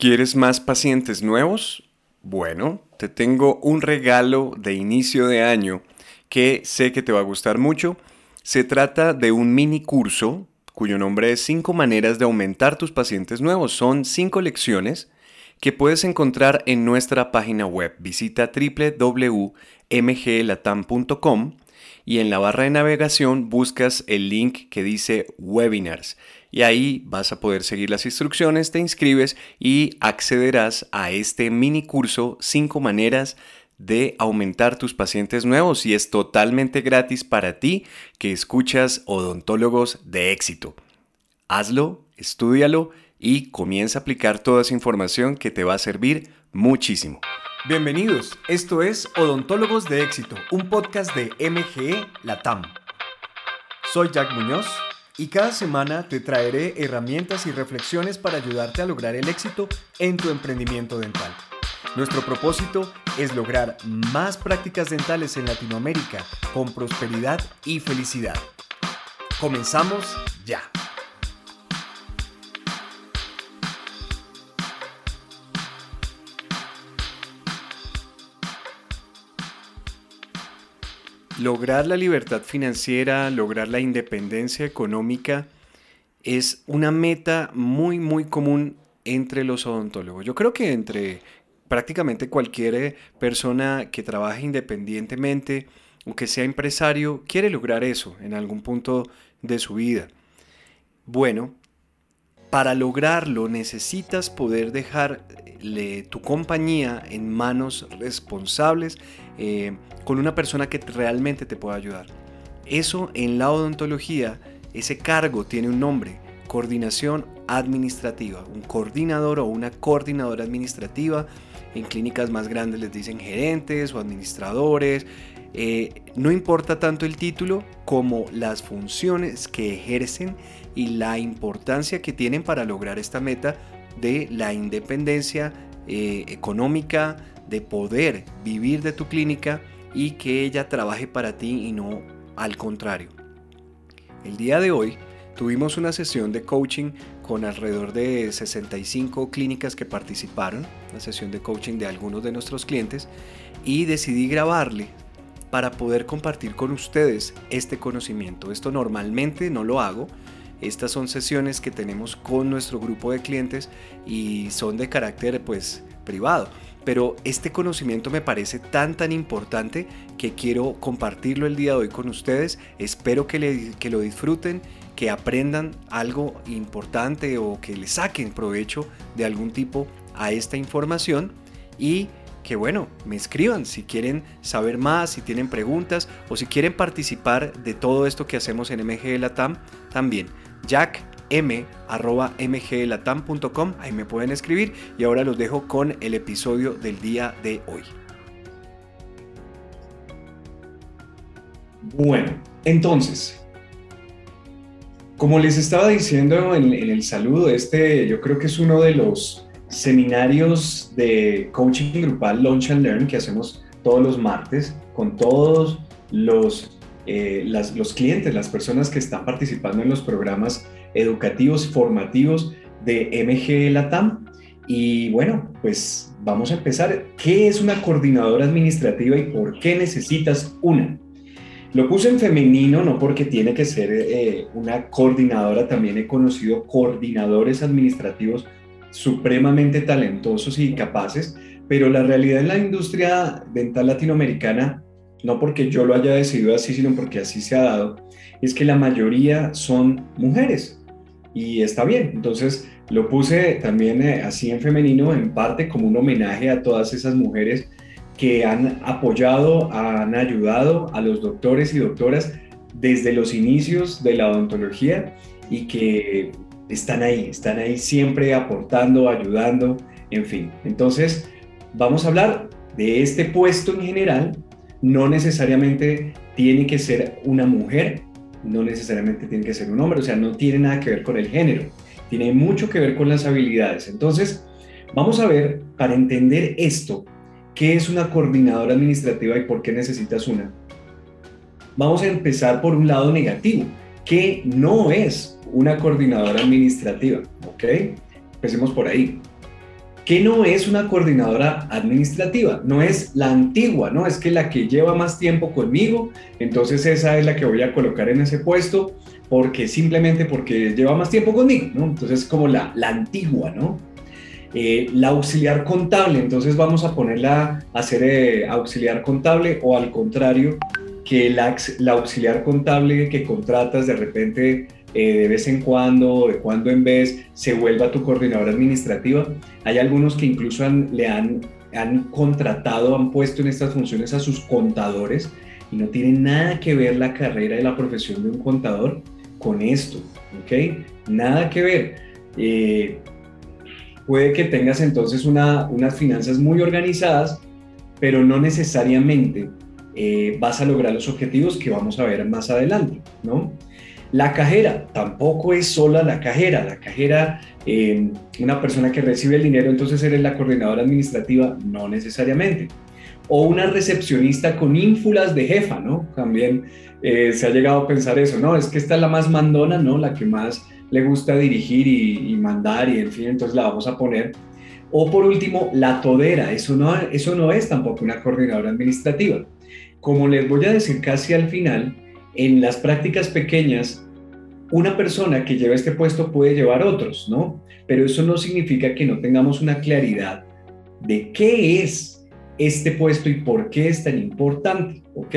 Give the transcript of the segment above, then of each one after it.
¿Quieres más pacientes nuevos? Bueno, te tengo un regalo de inicio de año que sé que te va a gustar mucho. Se trata de un mini curso cuyo nombre es 5 maneras de aumentar tus pacientes nuevos. Son 5 lecciones que puedes encontrar en nuestra página web. Visita www.mglatam.com y en la barra de navegación buscas el link que dice webinars y ahí vas a poder seguir las instrucciones, te inscribes y accederás a este mini curso 5 maneras de aumentar tus pacientes nuevos y es totalmente gratis para ti que escuchas odontólogos de éxito. Hazlo, estudialo y comienza a aplicar toda esa información que te va a servir muchísimo. Bienvenidos, esto es Odontólogos de éxito, un podcast de MGE Latam. Soy Jack Muñoz y cada semana te traeré herramientas y reflexiones para ayudarte a lograr el éxito en tu emprendimiento dental. Nuestro propósito es lograr más prácticas dentales en Latinoamérica con prosperidad y felicidad. Comenzamos ya. Lograr la libertad financiera, lograr la independencia económica es una meta muy, muy común entre los odontólogos. Yo creo que entre prácticamente cualquier persona que trabaje independientemente o que sea empresario quiere lograr eso en algún punto de su vida. Bueno, para lograrlo necesitas poder dejarle tu compañía en manos responsables eh, con una persona que realmente te pueda ayudar. Eso en la odontología, ese cargo tiene un nombre, coordinación administrativa, un coordinador o una coordinadora administrativa. En clínicas más grandes les dicen gerentes o administradores. Eh, no importa tanto el título como las funciones que ejercen y la importancia que tienen para lograr esta meta de la independencia eh, económica, de poder vivir de tu clínica y que ella trabaje para ti y no al contrario. El día de hoy tuvimos una sesión de coaching con alrededor de 65 clínicas que participaron, una sesión de coaching de algunos de nuestros clientes y decidí grabarle para poder compartir con ustedes este conocimiento. Esto normalmente no lo hago, estas son sesiones que tenemos con nuestro grupo de clientes y son de carácter pues privado. Pero este conocimiento me parece tan tan importante que quiero compartirlo el día de hoy con ustedes. Espero que, que lo disfruten, que aprendan algo importante o que le saquen provecho de algún tipo a esta información y que bueno, me escriban si quieren saber más, si tienen preguntas o si quieren participar de todo esto que hacemos en MG Latam también jackm.mglatam.com, ahí me pueden escribir y ahora los dejo con el episodio del día de hoy. Bueno, entonces, como les estaba diciendo en, en, el saludo, este yo creo que es uno de los seminarios de coaching grupal Launch and Learn que hacemos todos los martes con todos los eh, los clientes, las personas que están participando en los programas educativos formativos de MG Latam. Y bueno, pues vamos a empezar. ¿Qué es una coordinadora administrativa y por qué necesitas una? Lo puse en femenino no porque tiene que ser eh, una coordinadora, también he conocido coordinadores administrativos supremamente talentosos y capaces, pero la realidad en la industria dental latinoamericana no porque yo lo haya decidido así, sino porque así se ha dado, es que la mayoría son mujeres y está bien. Entonces lo puse también eh, así en femenino, en parte como un homenaje a todas esas mujeres que han apoyado, han ayudado a los doctores y doctoras desde los inicios de la odontología y que están ahí, están ahí siempre aportando, ayudando, en fin. Entonces, vamos a hablar de este puesto en general no necesariamente tiene que ser una mujer, no necesariamente tiene que ser un hombre, o sea, no tiene nada que ver con el género, tiene mucho que ver con las habilidades. Entonces, vamos a ver, para entender esto, qué es una coordinadora administrativa y por qué necesitas una. Vamos a empezar por un lado negativo, que no es una coordinadora administrativa, ¿ok? Empecemos por ahí. Que no es una coordinadora administrativa, no es la antigua, no es que la que lleva más tiempo conmigo, entonces esa es la que voy a colocar en ese puesto, porque simplemente porque lleva más tiempo conmigo, ¿no? Entonces como la, la antigua, ¿no? Eh, la auxiliar contable, entonces vamos a ponerla a ser eh, auxiliar contable o al contrario, que la, la, auxiliar contable que contratas de repente eh, de vez en cuando, de cuando en vez, se vuelva tu coordinadora administrativa. Hay algunos que incluso le han, han contratado, han puesto en estas funciones a sus contadores y no tiene nada que ver la carrera y la profesión de un contador con esto, ¿ok? Nada que ver. Eh, puede que tengas entonces una, unas finanzas muy organizadas, pero no necesariamente eh, vas a lograr los objetivos que vamos a ver más adelante, ¿no? La cajera tampoco es sola la cajera. La cajera, eh, una persona que recibe el dinero, entonces eres la coordinadora administrativa, no necesariamente. O una recepcionista con ínfulas de jefa, ¿no? También eh, se ha llegado a pensar eso, ¿no? Es que esta es la más mandona, ¿no? La que más le gusta dirigir y, mandar y en fin, entonces la vamos a poner. O por último, la todera, eso no, eso no es tampoco una coordinadora administrativa. Como les voy a decir casi al final, en las prácticas pequeñas, una persona que lleva este puesto puede llevar otros, ¿no? Pero eso no significa que no tengamos una claridad de qué es este puesto y por qué es tan importante, ¿ok?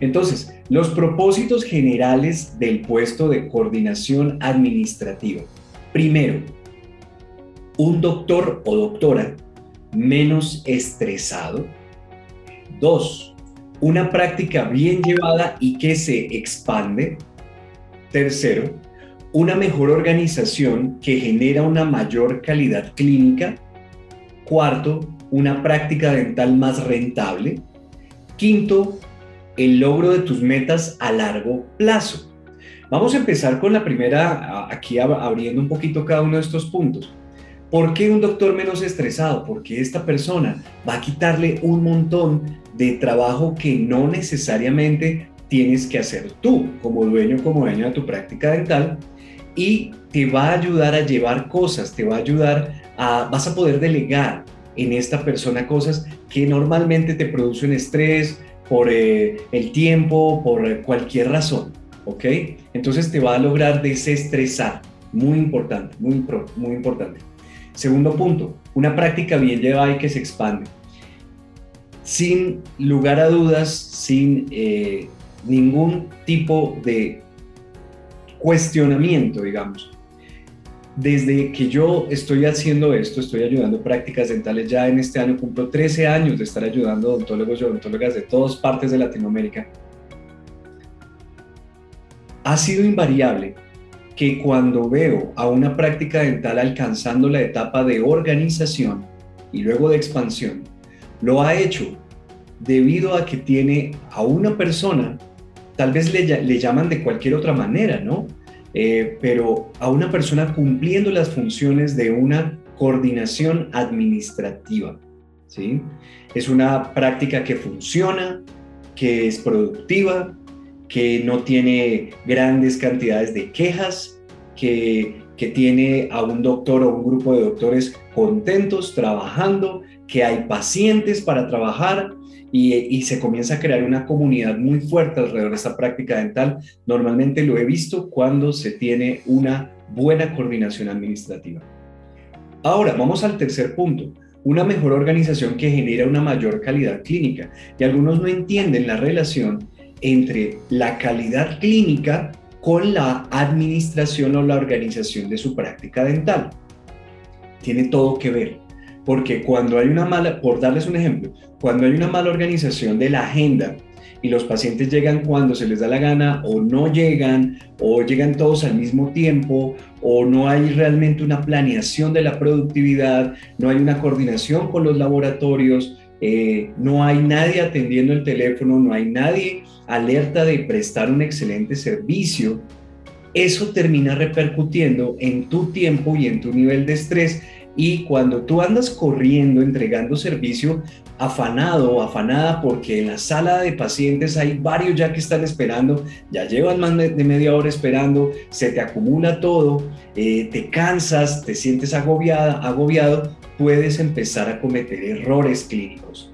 Entonces, los propósitos generales del puesto de coordinación administrativa. Primero, un doctor o doctora menos estresado. Dos, una práctica bien llevada y que se expande. Tercero, una mejor organización que genera una mayor calidad clínica. Cuarto, una práctica dental más rentable. Quinto, el logro de tus metas a largo plazo. Vamos a empezar con la primera, aquí abriendo un poquito cada uno de estos puntos. ¿Por qué un doctor menos estresado? Porque esta persona va a quitarle un montón de trabajo que no necesariamente tienes que hacer tú como dueño, como dueño de tu práctica dental y te va a ayudar a llevar cosas, te va a ayudar a, vas a poder delegar en esta persona cosas que normalmente te producen estrés por eh, el tiempo, por cualquier razón, ¿ok? Entonces te va a lograr desestresar, muy importante, muy, muy importante. Segundo punto, una práctica bien llevada y que se expande. Sin lugar a dudas, sin eh, ningún tipo de cuestionamiento, digamos. Desde que yo estoy haciendo esto, estoy ayudando prácticas dentales, ya en este año cumplo 13 años de estar ayudando odontólogos y odontólogas de todas partes de Latinoamérica. Ha sido invariable que cuando veo a una práctica dental alcanzando la etapa de organización y luego de expansión, lo ha hecho debido a que tiene a una persona, tal vez le, llaman de cualquier otra manera, ¿no? Eh, pero a una persona cumpliendo las funciones de una coordinación administrativa, ¿sí? Es una práctica que funciona, que es productiva, que no tiene grandes cantidades de quejas, que, tiene a un doctor o un grupo de doctores contentos trabajando, que hay pacientes para trabajar y, y, se comienza a crear una comunidad muy fuerte alrededor de esta práctica dental. Normalmente lo he visto cuando se tiene una buena coordinación administrativa. Ahora, vamos al tercer punto. Una mejor organización que genera una mayor calidad clínica. Y algunos no entienden la relación entre la calidad clínica con la administración o la organización de su práctica dental. Tiene todo que ver, porque cuando hay una mala, por darles un ejemplo, cuando hay una mala organización de la agenda y los pacientes llegan cuando se les da la gana o no llegan o llegan todos al mismo tiempo o no hay realmente una planeación de la productividad, no hay una coordinación con los laboratorios, eh, no hay nadie atendiendo el teléfono, no hay nadie alerta de prestar un excelente servicio, eso termina repercutiendo en tu tiempo y en tu nivel de estrés. Y cuando tú andas corriendo, entregando servicio, afanado o afanada porque en la sala de pacientes hay varios ya que están esperando, ya llevan más de media hora esperando, se te acumula todo, eh, te cansas, te sientes agobiada, agobiado, puedes empezar a cometer errores clínicos.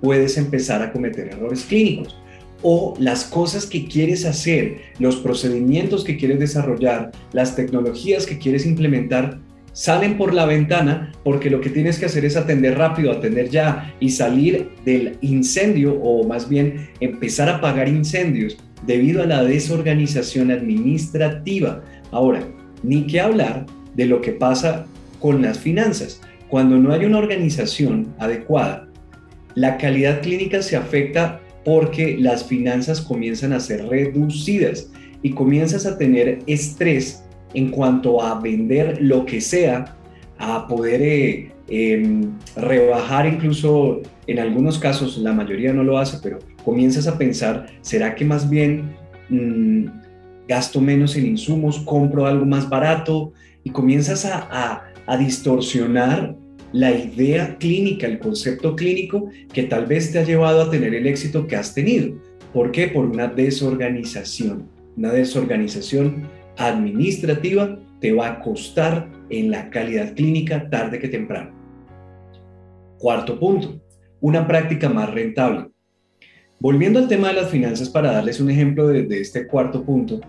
Puedes empezar a cometer errores clínicos. O las cosas que quieres hacer, los procedimientos que quieres desarrollar, las tecnologías que quieres implementar, salen por la ventana porque lo que tienes que hacer es atender rápido, atender ya y salir del incendio o más bien empezar a apagar incendios debido a la desorganización administrativa. Ahora, ni que hablar de lo que pasa con las finanzas. Cuando no hay una organización adecuada, la calidad clínica se afecta porque las finanzas comienzan a ser reducidas y comienzas a tener estrés en cuanto a vender lo que sea, a poder eh, em, rebajar incluso en algunos casos, la mayoría no lo hace, pero comienzas a pensar, ¿será que más bien mm, gasto menos en insumos, compro algo más barato? Y comienzas a, a distorsionar la idea clínica, el concepto clínico que tal vez te ha llevado a tener el éxito que has tenido. ¿Por qué? Por una desorganización. Una desorganización administrativa te va a costar en la calidad clínica tarde que temprano. Cuarto punto, una práctica más rentable. Volviendo al tema de las finanzas, para darles un ejemplo de este cuarto punto,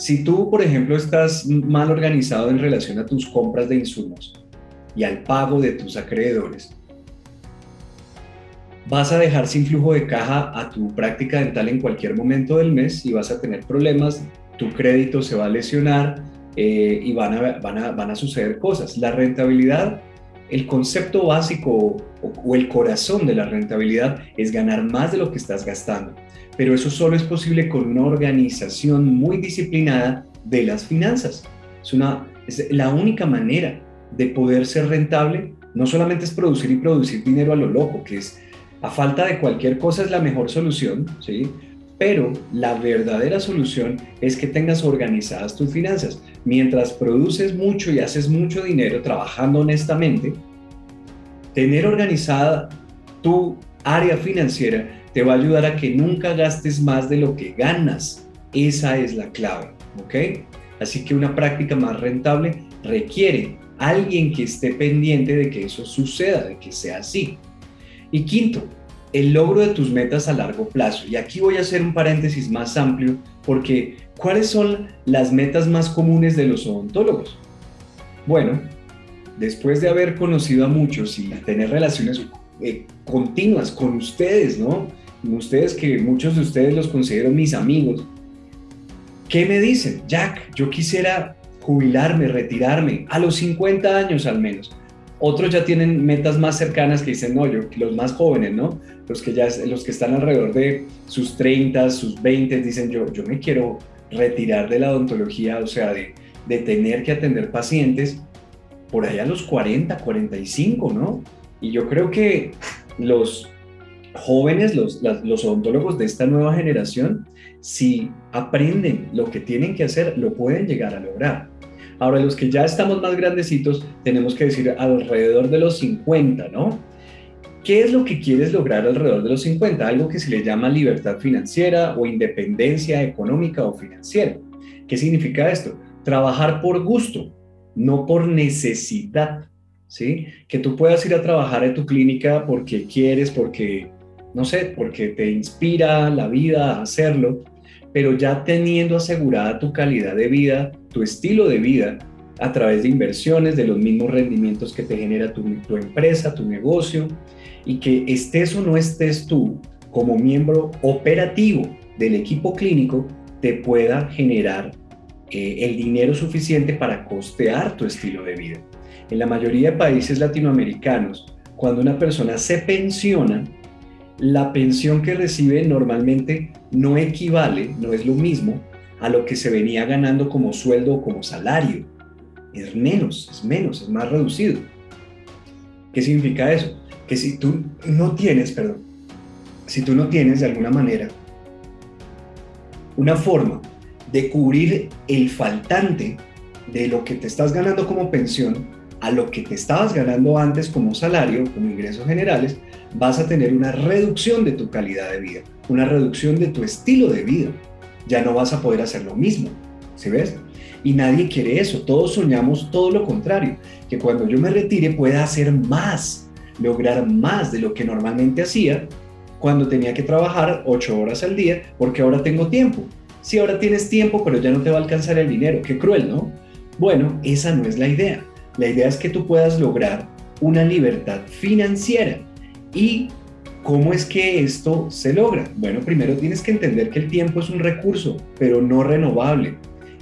si tú, por ejemplo, estás mal organizado en relación a tus compras de insumos y al pago de tus acreedores, vas a dejar sin flujo de caja a tu práctica dental en cualquier momento del mes y vas a tener problemas, tu crédito se va a lesionar eh, y van a, van, a, van a suceder cosas. La rentabilidad, el concepto básico o el corazón de la rentabilidad es ganar más de lo que estás gastando pero eso solo es posible con una organización muy disciplinada de las finanzas. Es, una, es la única manera de poder ser rentable, no solamente es producir y producir dinero a lo loco, que es a falta de cualquier cosa es la mejor solución, ¿sí? Pero la verdadera solución es que tengas organizadas tus finanzas. Mientras produces mucho y haces mucho dinero trabajando honestamente, tener organizada tu área financiera te va a ayudar a que nunca gastes más de lo que ganas. Esa es la clave, ¿ok? Así que una práctica más rentable requiere alguien que esté pendiente de que eso suceda, de que sea así. Y quinto, el logro de tus metas a largo plazo. Y aquí voy a hacer un paréntesis más amplio porque ¿cuáles son las metas más comunes de los odontólogos? Bueno, después de haber conocido a muchos y tener relaciones eh, continuas con ustedes, ¿no? ustedes que muchos de ustedes los considero mis amigos, ¿qué me dicen? Jack, yo quisiera jubilarme, retirarme, a los 50 años al menos. Otros ya tienen metas más cercanas que dicen, no, yo, los más jóvenes, ¿no? Los que ya, los que están alrededor de sus 30, sus 20, dicen, yo, yo me quiero retirar de la odontología, o sea, de, de tener que atender pacientes por allá a los 40, 45, ¿no? Y yo creo que los jóvenes, los, los odontólogos de esta nueva generación, si aprenden lo que tienen que hacer, lo pueden llegar a lograr. Ahora, los que ya estamos más grandecitos, tenemos que decir alrededor de los 50, ¿no? ¿Qué es lo que quieres lograr alrededor de los 50? Algo que se le llama libertad financiera o independencia económica o financiera. ¿Qué significa esto? Trabajar por gusto, no por necesidad. ¿Sí? Que tú puedas ir a trabajar en tu clínica porque quieres, porque no sé, porque te inspira la vida a hacerlo, pero ya teniendo asegurada tu calidad de vida, tu estilo de vida, a través de inversiones, de los mismos rendimientos que te genera tu, empresa, tu negocio, y que estés o no estés tú como miembro operativo del equipo clínico, te pueda generar eh, el dinero suficiente para costear tu estilo de vida. En la mayoría de países latinoamericanos, cuando una persona se pensiona, la pensión que recibe normalmente no equivale, no es lo mismo a lo que se venía ganando como sueldo o como salario. Es menos, es menos, es más reducido. ¿Qué significa eso? Que si tú no tienes, perdón, si tú no tienes de alguna manera una forma de cubrir el faltante de lo que te estás ganando como pensión a lo que te estabas ganando antes como salario, como ingresos generales, vas a tener una reducción de tu calidad de vida, una reducción de tu estilo de vida. Ya no vas a poder hacer lo mismo, ¿sí ves? Y nadie quiere eso, todos soñamos todo lo contrario, que cuando yo me retire pueda hacer más, lograr más de lo que normalmente hacía cuando tenía que trabajar ocho horas al día, porque ahora tengo tiempo. Si ahora tienes tiempo, pero ya no te va a alcanzar el dinero, qué cruel, ¿no? Bueno, esa no es la idea. La idea es que tú puedas lograr una libertad financiera. ¿Y cómo es que esto se logra? Bueno, primero tienes que entender que el tiempo es un recurso, pero no renovable.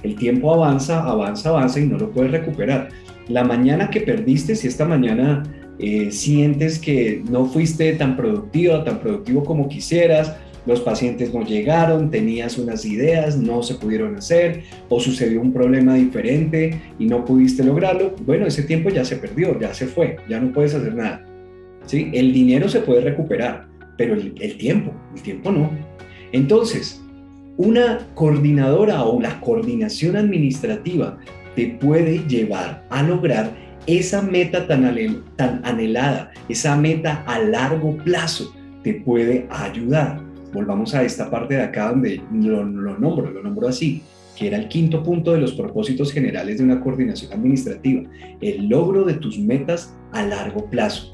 El tiempo avanza, avanza, avanza y no lo puedes recuperar. La mañana que perdiste, si esta mañana eh, sientes que no fuiste tan productivo, tan productivo como quisieras, los pacientes no llegaron, tenías unas ideas, no se pudieron hacer, o sucedió un problema diferente y no pudiste lograrlo, bueno, ese tiempo ya se perdió, ya se fue, ya no puedes hacer nada. ¿Sí? El dinero se puede recuperar, pero el, tiempo, el tiempo no. Entonces, una coordinadora o la coordinación administrativa te puede llevar a lograr esa meta tan, anhelada, esa meta a largo plazo, te puede ayudar. Volvamos a esta parte de acá donde lo nombro, lo nombro así, que era el quinto punto de los propósitos generales de una coordinación administrativa, el logro de tus metas a largo plazo.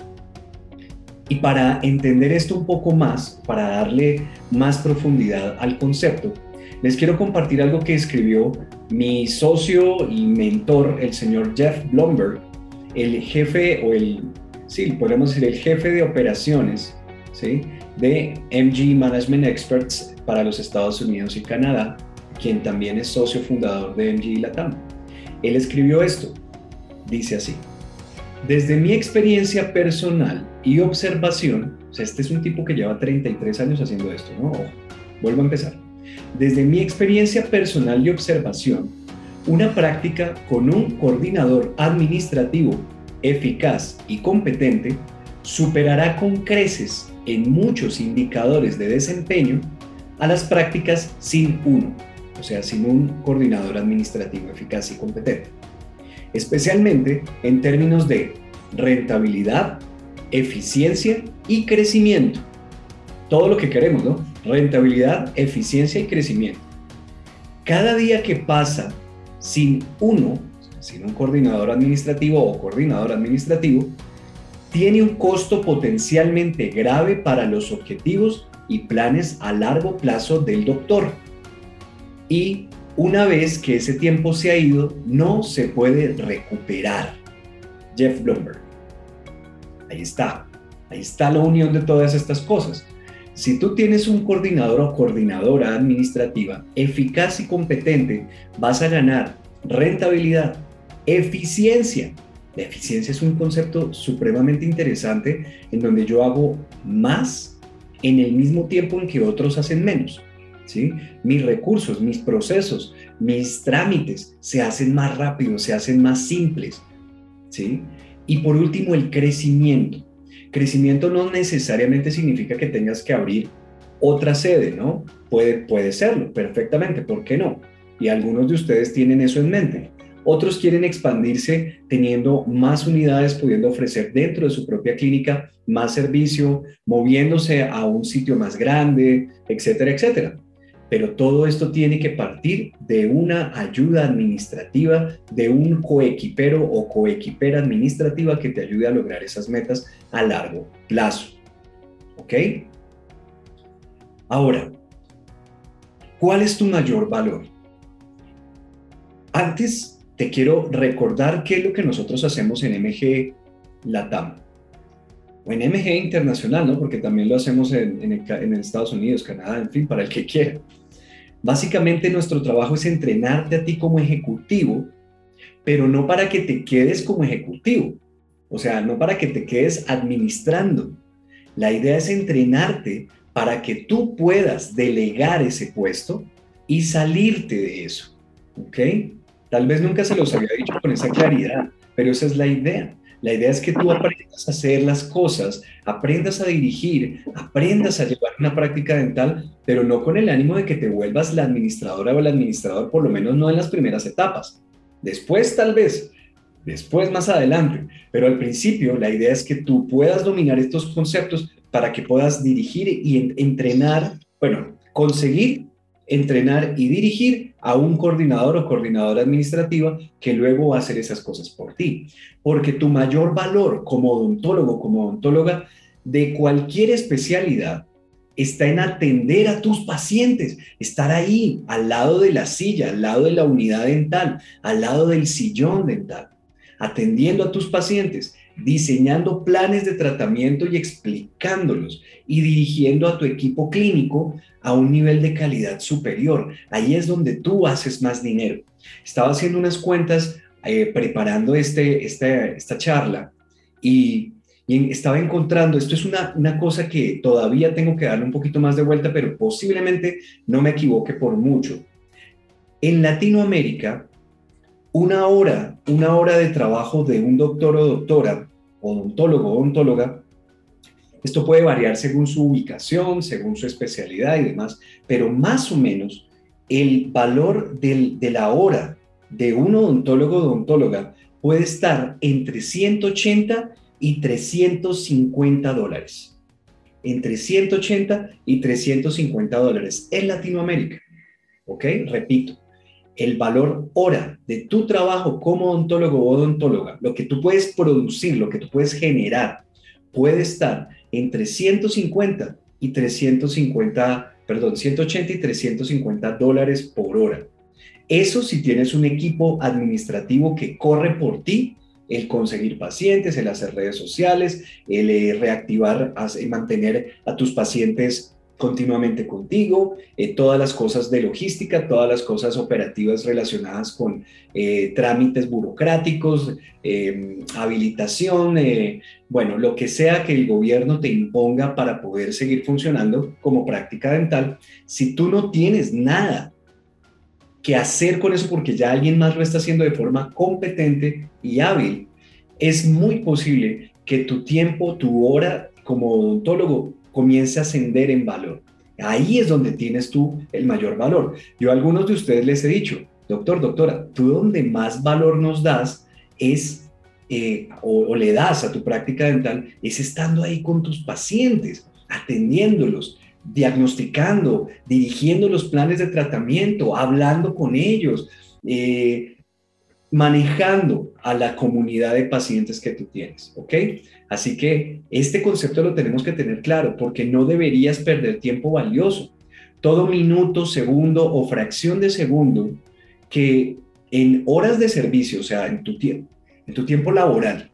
Y para entender esto un poco más, para darle más profundidad al concepto, les quiero compartir algo que escribió mi socio y mentor, el señor Jeff Blomberg, el jefe o el, sí, podemos decir el jefe de operaciones, ¿sí? De MG Management Experts para los Estados Unidos y Canadá, quien también es socio fundador de MG Latam. Él escribió esto, dice así, desde mi experiencia personal y observación, o sea, este es un tipo que lleva 33 años haciendo esto, ¿no? vuelvo a empezar. Desde mi experiencia personal y observación, una práctica con un coordinador administrativo eficaz y competente superará con creces en muchos indicadores de desempeño a las prácticas sin uno, o sea, sin un coordinador administrativo eficaz y competente, especialmente en términos de rentabilidad, eficiencia y crecimiento. Todo lo que queremos, ¿no? Rentabilidad, eficiencia y crecimiento. Cada día que pasa sin uno, sin un coordinador administrativo o coordinador administrativo, tiene un costo potencialmente grave para los objetivos y planes a largo plazo del doctor. Y una vez que ese tiempo se ha ido, no se puede recuperar. Jeff Bloomberg. Ahí está. Ahí está la unión de todas estas cosas. Si tú tienes un coordinador o coordinadora administrativa eficaz y competente, vas a ganar rentabilidad, eficiencia. La eficiencia es un concepto supremamente interesante en donde yo hago más en el mismo tiempo en que otros hacen menos. ¿sí? Mis recursos, mis procesos, mis trámites se hacen más rápidos, se hacen más simples. ¿sí? Y por último, el crecimiento. Crecimiento no necesariamente significa que tengas que abrir otra sede, ¿no? Puede, puede serlo perfectamente, ¿por qué no? Y algunos de ustedes tienen eso en mente. Otros quieren expandirse teniendo más unidades, pudiendo ofrecer dentro de su propia clínica más servicio, moviéndose a un sitio más grande, etcétera, etcétera. Pero todo esto tiene que partir de una ayuda administrativa, de un coequipero o coequipera administrativa que te ayude a lograr esas metas a largo plazo. ¿Ok? Ahora, ¿cuál es tu mayor valor? Antes te quiero recordar qué es lo que nosotros hacemos en MG Latam o en MG Internacional, ¿no? Porque también lo hacemos en, en, Estados Unidos, Canadá, en fin, para el que quiera. Básicamente nuestro trabajo es entrenarte a ti como ejecutivo, pero no para que te quedes como ejecutivo, o sea, no para que te quedes administrando. La idea es entrenarte para que tú puedas delegar ese puesto y salirte de eso. ¿Ok? Tal vez nunca se los había dicho con esa claridad, pero esa es la idea. La idea es que tú aprendas a hacer las cosas, aprendas a dirigir, aprendas a llevar una práctica dental, pero no con el ánimo de que te vuelvas la administradora o el administrador, por lo menos no en las primeras etapas. Después tal vez, después más adelante, pero al principio la idea es que tú puedas dominar estos conceptos para que puedas dirigir y entrenar, bueno, conseguir entrenar y dirigir a un coordinador o coordinadora administrativa que luego va a hacer esas cosas por ti. Porque tu mayor valor como odontólogo, como odontóloga de cualquier especialidad está en atender a tus pacientes, estar ahí al lado de la silla, al lado de la unidad dental, al lado del sillón dental, atendiendo a tus pacientes, diseñando planes de tratamiento y explicándolos y dirigiendo a tu equipo clínico a un nivel de calidad superior. Ahí es donde tú haces más dinero. Estaba haciendo unas cuentas eh, preparando este, este, esta charla y, estaba encontrando, esto es una, una cosa que todavía tengo que darle un poquito más de vuelta, pero posiblemente no me equivoque por mucho. En Latinoamérica, una hora, una hora de trabajo de un doctor o doctora, odontólogo o odontóloga, esto puede variar según su ubicación, según su especialidad y demás, pero más o menos el valor de la hora de un odontólogo o odontóloga puede estar entre 180 y 350 dólares. Entre 180 y 350 dólares en Latinoamérica. ¿Ok? Repito, el valor hora de tu trabajo como odontólogo o odontóloga, lo que tú puedes producir, lo que tú puedes generar, puede estar entre 150 y 350, perdón, 180 y 350 dólares por hora. Eso si tienes un equipo administrativo que corre por ti, el conseguir pacientes, el hacer redes sociales, el eh, reactivar, y mantener a tus pacientes continuamente contigo, eh, todas las cosas de logística, todas las cosas operativas relacionadas con eh, trámites burocráticos, em, habilitación, eh, bueno, lo que sea que el gobierno te imponga para poder seguir funcionando como práctica dental, si tú no tienes nada que hacer con eso porque ya alguien más lo está haciendo de forma competente y hábil, es muy posible que tu tiempo, tu hora como odontólogo comience a ascender en valor. Ahí es donde tienes tú el mayor valor. Yo a algunos de ustedes les he dicho, doctor, doctora, tú donde más valor nos das es, eh, o, le das a tu práctica dental, es estando ahí con tus pacientes, atendiéndolos, diagnosticando, dirigiendo los planes de tratamiento, hablando con ellos, eh, manejando a la comunidad de pacientes que tú tienes, ¿ok? Así que este concepto lo tenemos que tener claro porque no deberías perder tiempo valioso. Todo minuto, segundo o fracción de segundo que en horas de servicio, o sea, en tu tiempo, en tu tiempo laboral,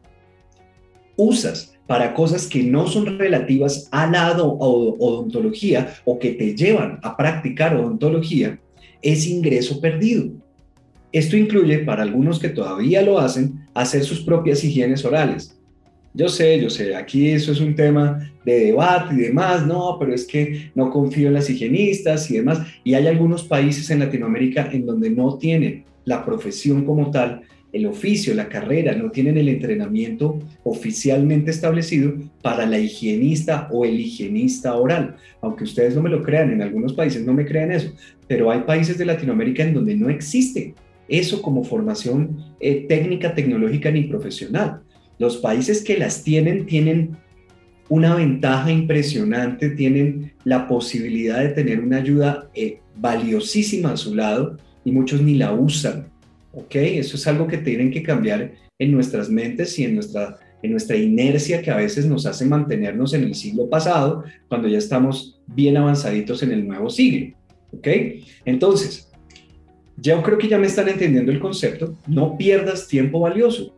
usas para cosas que no son relativas a la odontología o que te llevan a practicar odontología, es ingreso perdido. Esto incluye, para algunos que todavía lo hacen, hacer sus propias higienes orales. Yo sé, yo sé, aquí eso es un tema de debate y demás, no, pero es que no confío en las higienistas y demás. Y hay algunos países en Latinoamérica en donde no tienen la profesión como tal, el oficio, la carrera, no tienen el entrenamiento oficialmente establecido para la higienista o el higienista oral. Aunque ustedes no me lo crean, en algunos países no me crean eso, pero hay países de Latinoamérica en donde no existe eso como formación eh, técnica, tecnológica ni profesional. Los países que las tienen tienen una ventaja impresionante, tienen la posibilidad de tener una ayuda eh, valiosísima a su lado y muchos ni la usan. ¿Ok? Eso es algo que tienen que cambiar en nuestras mentes y en nuestra, en nuestra inercia que a veces nos hace mantenernos en el siglo pasado cuando ya estamos bien avanzaditos en el nuevo siglo. ¿Ok? Entonces, yo creo que ya me están entendiendo el concepto. No pierdas tiempo valioso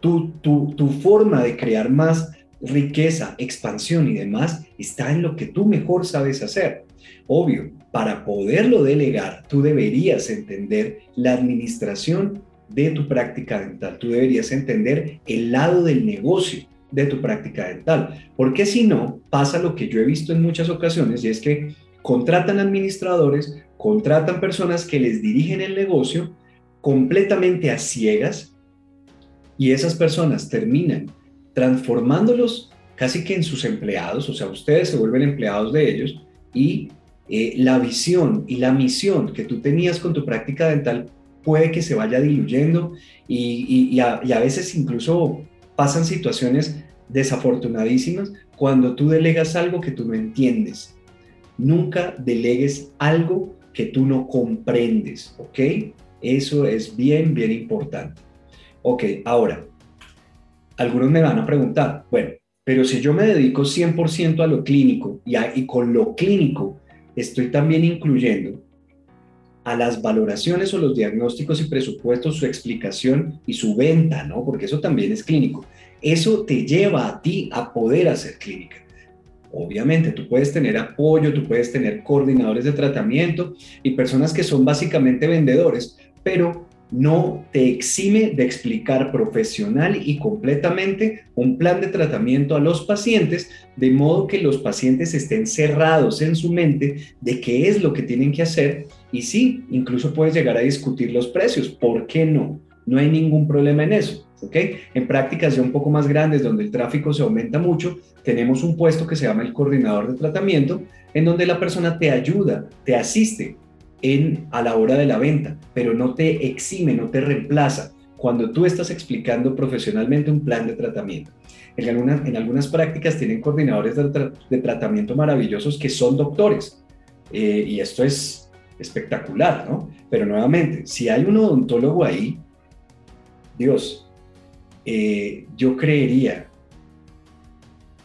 tu, tu, forma de crear más riqueza, expansión y demás está en lo que tú mejor sabes hacer. Obvio, para poderlo delegar, tú deberías entender la administración de tu práctica dental, tú deberías entender el lado del negocio de tu práctica dental, porque si no, pasa lo que yo he visto en muchas ocasiones y es que contratan administradores, contratan personas que les dirigen el negocio completamente a ciegas, y esas personas terminan transformándolos casi que en sus empleados, o sea, ustedes se vuelven empleados de ellos y eh, la visión y la misión que tú tenías con tu práctica dental puede que se vaya diluyendo y, a, y a veces incluso pasan situaciones desafortunadísimas cuando tú delegas algo que tú no entiendes. Nunca delegues algo que tú no comprendes, ¿ok? Eso es bien, bien importante. Ok, ahora, algunos me van a preguntar, bueno, pero si yo me dedico 100% a lo clínico y, con lo clínico estoy también incluyendo a las valoraciones o los diagnósticos y presupuestos, su explicación y su venta, ¿no? Porque eso también es clínico. Eso te lleva a ti a poder hacer clínica. Obviamente, tú puedes tener apoyo, tú puedes tener coordinadores de tratamiento y personas que son básicamente vendedores, pero no te exime de explicar profesional y completamente un plan de tratamiento a los pacientes, de modo que los pacientes estén cerrados en su mente de qué es lo que tienen que hacer. Y sí, incluso puedes llegar a discutir los precios. ¿Por qué no? No hay ningún problema en eso. ¿ok? En prácticas ya un poco más grandes, donde el tráfico se aumenta mucho, tenemos un puesto que se llama el coordinador de tratamiento, en donde la persona te ayuda, te asiste en, a la hora de la venta, pero no te exime, no te reemplaza cuando tú estás explicando profesionalmente un plan de tratamiento. En, en algunas prácticas tienen coordinadores de, tratamiento maravillosos que son doctores, eh, y esto es espectacular, ¿no? Pero nuevamente, si hay un odontólogo ahí, Dios, eh, yo creería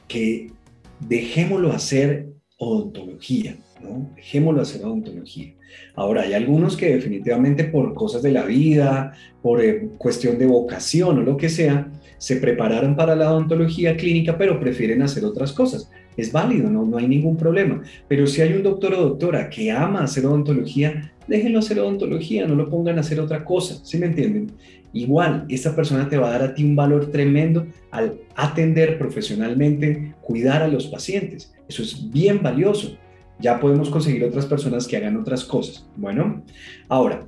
que dejémoslo hacer odontología, ¿no? Dejémoslo hacer odontología. Ahora, hay algunos que definitivamente por cosas de la vida, por eh, cuestión de vocación o lo que sea, se prepararon para la odontología clínica, pero prefieren hacer otras cosas. Es válido, no, no hay ningún problema. Pero si hay un doctor o doctora que ama hacer odontología, déjenlo hacer odontología, no lo pongan a hacer otra cosa, ¿sí me entienden? Igual, esta persona te va a dar a ti un valor tremendo al atender profesionalmente, cuidar a los pacientes. Eso es bien valioso. Ya podemos conseguir otras personas que hagan otras cosas. Bueno, ahora,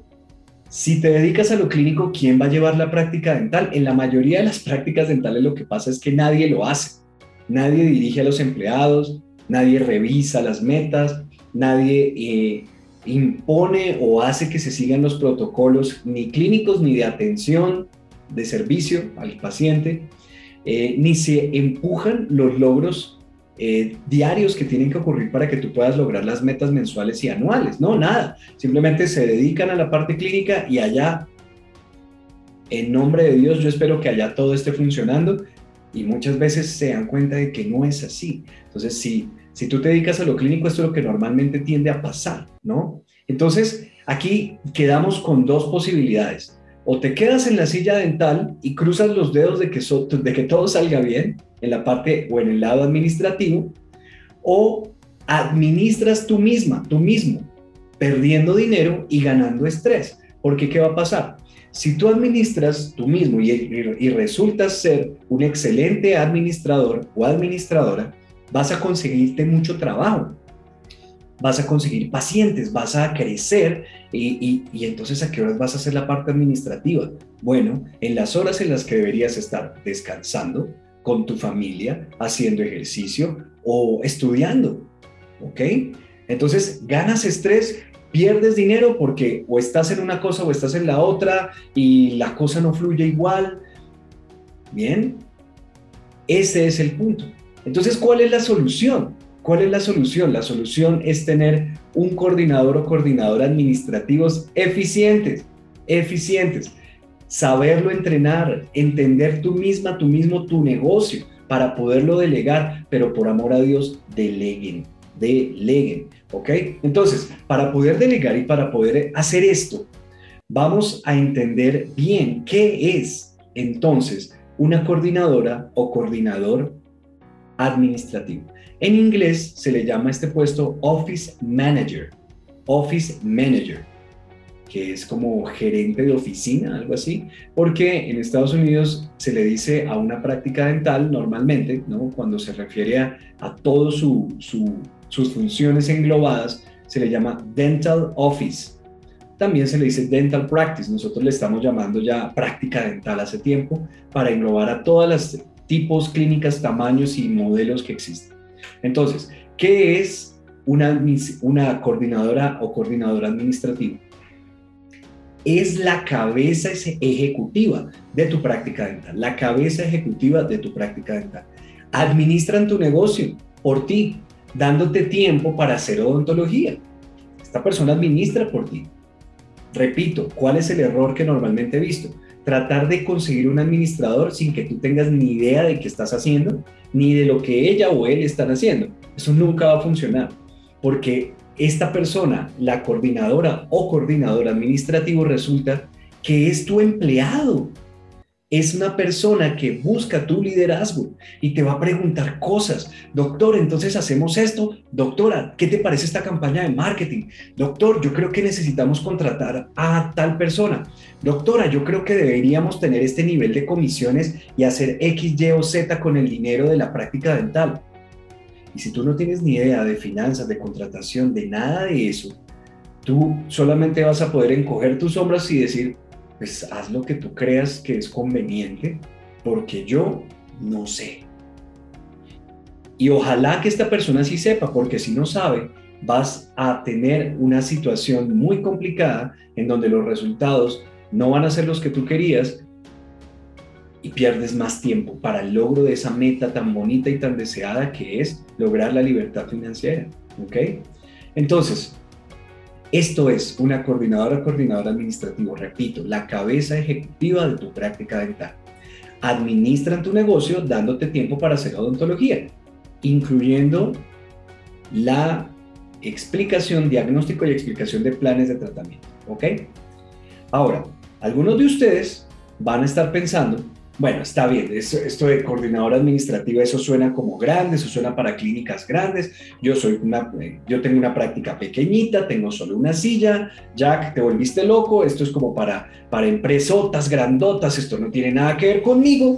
si te dedicas a lo clínico, ¿quién va a llevar la práctica dental? En la mayoría de las prácticas dentales lo que pasa es que nadie lo hace. Nadie dirige a los empleados, nadie revisa las metas, nadie eh, impone o hace que se sigan los protocolos ni clínicos ni de atención, de servicio al paciente, eh, ni se empujan los logros eh, diarios que tienen que ocurrir para que tú puedas lograr las metas mensuales y anuales. No, nada. Simplemente se dedican a la parte clínica y allá, en nombre de Dios, yo espero que allá todo esté funcionando y muchas veces se dan cuenta de que no es así. Entonces, si si tú te dedicas a lo clínico, esto es lo que normalmente tiende a pasar, ¿no? Entonces, aquí quedamos con dos posibilidades. O te quedas en la silla dental y cruzas los dedos de que, todo salga bien en la parte o en el lado administrativo, o administras tú misma, tú mismo, perdiendo dinero y ganando estrés. Porque ¿qué va a pasar? Si tú administras tú mismo y resultas ser un excelente administrador o administradora, vas a conseguirte mucho trabajo, vas a conseguir pacientes, vas a crecer y, entonces a qué horas vas a hacer la parte administrativa? Bueno, en las horas en las que deberías estar descansando con tu familia, haciendo ejercicio o estudiando, ¿ok? Entonces ganas estrés, pierdes dinero porque o estás en una cosa o estás en la otra y la cosa no fluye igual. Bien, ese es el punto. Entonces, ¿cuál es la solución? ¿Cuál es la solución? La solución es tener un coordinador o coordinadora administrativos eficientes, eficientes. Saberlo entrenar, entender tú misma, tú mismo tu negocio para poderlo delegar, pero por amor a Dios, deleguen, deleguen, ¿ok? Entonces, para poder delegar y para poder hacer esto, vamos a entender bien qué es entonces una coordinadora o coordinador administrativo. En inglés se le llama este puesto Office Manager, Office Manager, que es como gerente de oficina, algo así, porque en Estados Unidos se le dice a una práctica dental normalmente, ¿no? cuando se refiere a, a todas su, sus funciones englobadas, se le llama Dental Office. También se le dice Dental Practice, nosotros le estamos llamando ya práctica dental hace tiempo, para englobar a todas las tipos, clínicas, tamaños y modelos que existen. Entonces, ¿qué es una, una coordinadora o coordinadora administrativa? Es la cabeza ejecutiva de tu práctica dental, la cabeza ejecutiva de tu práctica dental. Administran tu negocio por ti, dándote tiempo para hacer odontología. Esta persona administra por ti. Repito, ¿cuál es el error que normalmente he visto? Tratar de conseguir un administrador sin que tú tengas ni idea de qué estás haciendo, ni de lo que ella o él están haciendo. Eso nunca va a funcionar, porque esta persona, la coordinadora o coordinador administrativo, resulta que es tu empleado, es una persona que busca tu liderazgo y te va a preguntar cosas. Doctor, entonces hacemos esto. Doctora, ¿qué te parece esta campaña de marketing? Doctor, yo creo que necesitamos contratar a tal persona. Doctora, yo creo que deberíamos tener este nivel de comisiones y hacer X, Y o Z con el dinero de la práctica dental. Y si tú no tienes ni idea de finanzas, de contratación, de nada de eso, tú solamente vas a poder encoger tus sombras y decir, pues haz lo que tú creas que es conveniente, porque yo no sé. Y ojalá que esta persona sí sepa, porque si no sabe, vas a tener una situación muy complicada en donde los resultados no van a ser los que tú querías y pierdes más tiempo para el logro de esa meta tan bonita y tan deseada que es lograr la libertad financiera. ¿Ok? Entonces, esto es una coordinadora coordinador administrativo, repito, la cabeza ejecutiva de tu práctica dental. Administran tu negocio dándote tiempo para hacer odontología, incluyendo la explicación, diagnóstico y explicación de planes de tratamiento. ¿Ok? Ahora, algunos de ustedes van a estar pensando, bueno, está bien, esto, de coordinadora administrativa, eso suena como grande, eso suena para clínicas grandes. Yo, soy una, eh, yo tengo una práctica pequeñita, tengo solo una silla. Jack, te volviste loco, esto es como para, para empresotas grandotas, esto no tiene nada que ver conmigo.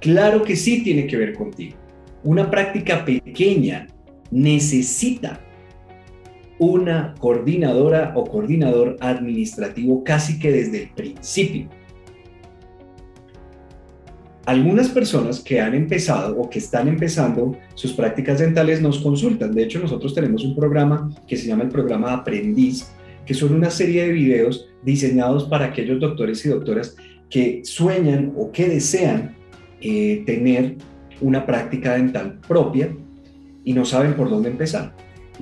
Claro que sí tiene que ver contigo. Una práctica pequeña necesita una coordinadora o coordinador administrativo casi que desde el principio algunas personas que han empezado o que están empezando sus prácticas dentales nos consultan. De hecho, nosotros tenemos un programa que se llama el programa Aprendiz, que son una serie de videos diseñados para aquellos doctores y doctoras que sueñan o que desean eh, tener una práctica dental propia y no saben por dónde empezar.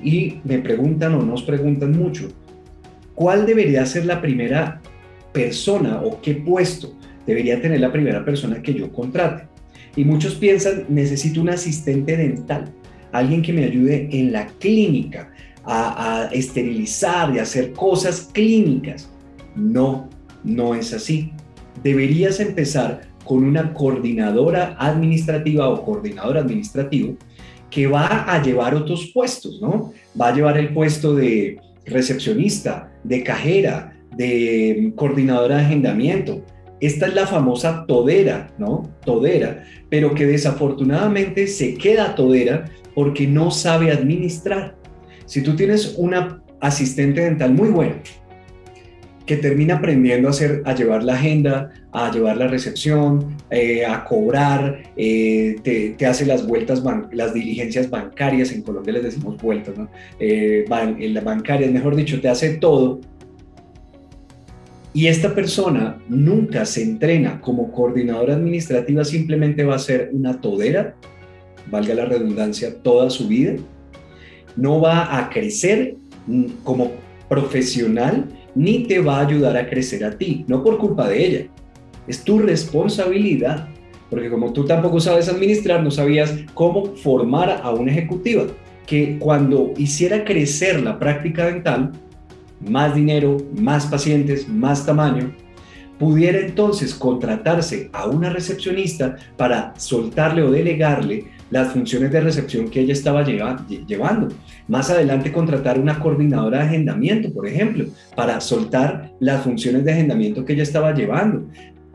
Y me preguntan o nos preguntan mucho, ¿cuál debería ser la primera persona o qué puesto debería tener la primera persona que yo contrate. Y muchos piensan, necesito un asistente dental, alguien que me ayude en la clínica a, esterilizar y hacer cosas clínicas. No, no es así. Deberías empezar con una coordinadora administrativa o coordinador administrativo que va a llevar otros puestos, ¿no? Va a llevar el puesto de recepcionista, de cajera, de coordinadora de agendamiento, esta es la famosa todera, ¿no? Todera, pero que desafortunadamente se queda todera porque no sabe administrar. Si tú tienes una asistente dental muy buena, que termina aprendiendo a, hacer, a llevar la agenda, a llevar la recepción, eh, a cobrar, eh, te, hace las vueltas, las diligencias bancarias, en Colombia les decimos vueltas, ¿no? Eh, en mejor dicho, te hace todo, y esta persona nunca se entrena como coordinadora administrativa, simplemente va a ser una todera, valga la redundancia, toda su vida. No va a crecer como profesional ni te va a ayudar a crecer a ti, no por culpa de ella. Es tu responsabilidad, porque como tú tampoco sabes administrar, no sabías cómo formar a una ejecutiva que cuando hiciera crecer la práctica dental, más dinero, más pacientes, más tamaño, pudiera entonces contratarse a una recepcionista para soltarle o delegarle las funciones de recepción que ella estaba llevando. Más adelante contratar una coordinadora de agendamiento, por ejemplo, para soltar las funciones de agendamiento que ella estaba llevando.